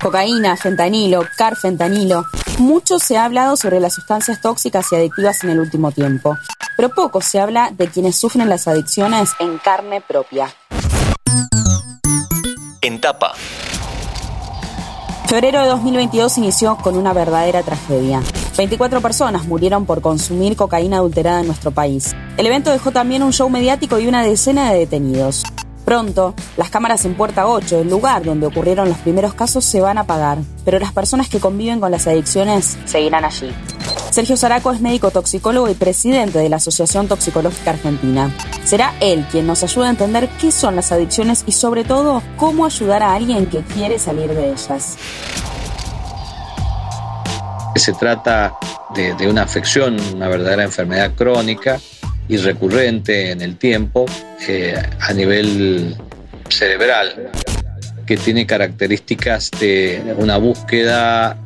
Cocaína, fentanilo, carfentanilo. Mucho se ha hablado sobre las sustancias tóxicas y adictivas en el último tiempo, pero poco se habla de quienes sufren las adicciones en carne propia. En tapa. Febrero de 2022 inició con una verdadera tragedia. 24 personas murieron por consumir cocaína adulterada en nuestro país. El evento dejó también un show mediático y una decena de detenidos. Pronto, las cámaras en Puerta 8, el lugar donde ocurrieron los primeros casos, se van a apagar, pero las personas que conviven con las adicciones seguirán allí. Sergio Zaraco es médico toxicólogo y presidente de la Asociación Toxicológica Argentina. Será él quien nos ayude a entender qué son las adicciones y sobre todo cómo ayudar a alguien que quiere salir de ellas. Se trata de, de una afección, una verdadera enfermedad crónica y recurrente en el tiempo a nivel cerebral, que tiene características de una búsqueda,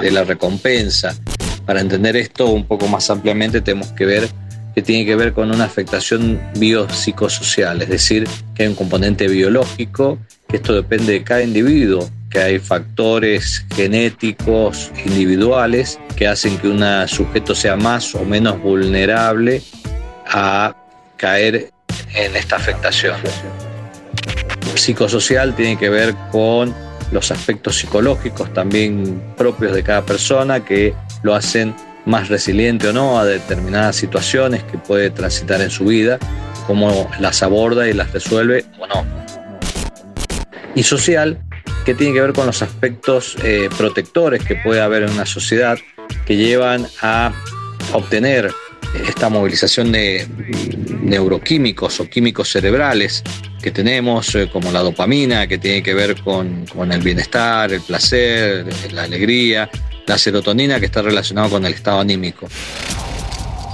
de la recompensa. Para entender esto un poco más ampliamente tenemos que ver que tiene que ver con una afectación biopsicosocial, es decir, que hay un componente biológico, que esto depende de cada individuo, que hay factores genéticos individuales que hacen que un sujeto sea más o menos vulnerable a caer en esta afectación. Psicosocial tiene que ver con los aspectos psicológicos también propios de cada persona que lo hacen más resiliente o no a determinadas situaciones que puede transitar en su vida, cómo las aborda y las resuelve o no. Y social, que tiene que ver con los aspectos eh, protectores que puede haber en una sociedad que llevan a obtener esta movilización de neuroquímicos o químicos cerebrales que tenemos, eh, como la dopamina, que tiene que ver con, el bienestar, el placer, la alegría, la serotonina, que está relacionado con el estado anímico.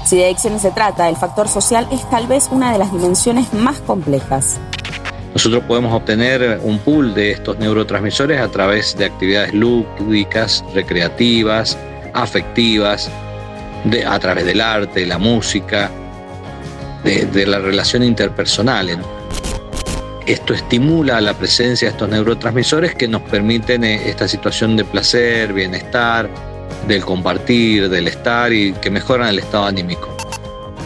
Si de adicciones se trata, el factor social es tal vez una de las dimensiones más complejas. Nosotros podemos obtener un pool de estos neurotransmisores a través de actividades lúdicas, recreativas, afectivas, a través del arte, la música, de, la relación interpersonal. Esto estimula la presencia de estos neurotransmisores que nos permiten eh, esta situación de placer, bienestar, del compartir, del estar y que mejoran el estado anímico.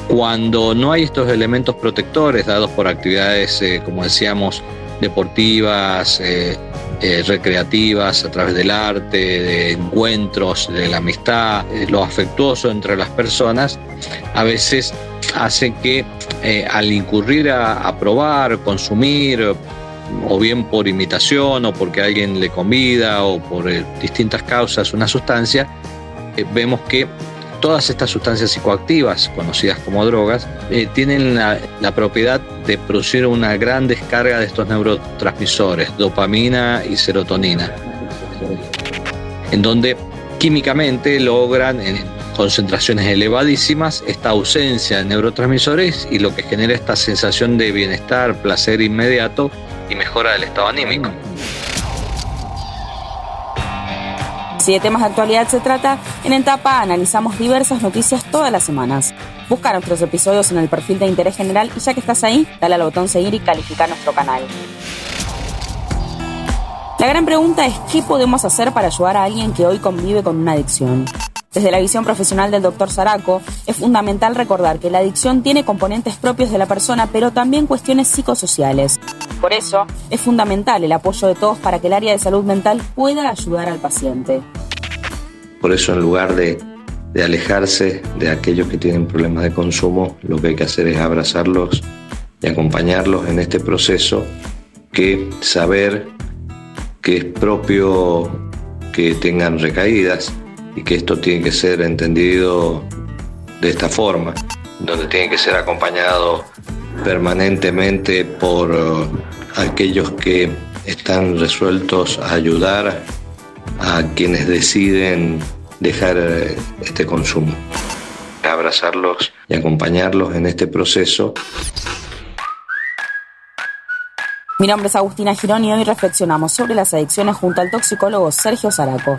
Cuando no hay estos elementos protectores dados por actividades, eh, como decíamos, deportivas, eh, eh, recreativas a través del arte, de encuentros, de la amistad, lo afectuoso entre las personas, a veces hace que eh, al incurrir a, probar, consumir, o bien por imitación o porque alguien le convida o por distintas causas una sustancia, vemos que todas estas sustancias psicoactivas, conocidas como drogas, eh, tienen la, propiedad de producir una gran descarga de estos neurotransmisores, dopamina y serotonina, en donde químicamente logran concentraciones elevadísimas esta ausencia de neurotransmisores y lo que genera esta sensación de bienestar, placer inmediato y mejora del estado anímico. Si de temas de actualidad se trata, en Entapa analizamos diversas noticias todas las semanas. Busca nuestros episodios en el perfil de interés general y ya que estás ahí, dale al botón seguir y califica nuestro canal. La gran pregunta es qué podemos hacer para ayudar a alguien que hoy convive con una adicción. Desde la visión profesional del doctor Zaraco, es fundamental recordar que la adicción tiene componentes propios de la persona, pero también cuestiones psicosociales. Por eso, es fundamental el apoyo de todos para que el área de salud mental pueda ayudar al paciente. Por eso, en lugar de, alejarse de aquellos que tienen problemas de consumo, lo que hay que hacer es abrazarlos y acompañarlos en este proceso que saber que es propio que tengan recaídas, y que esto tiene que ser entendido de esta forma, donde tiene que ser acompañado permanentemente por uh, aquellos que están resueltos a ayudar a quienes deciden dejar uh, este consumo. Abrazarlos y acompañarlos en este proceso. Mi nombre es Agustina Girón y hoy reflexionamos sobre las adicciones junto al toxicólogo Sergio Zaraco.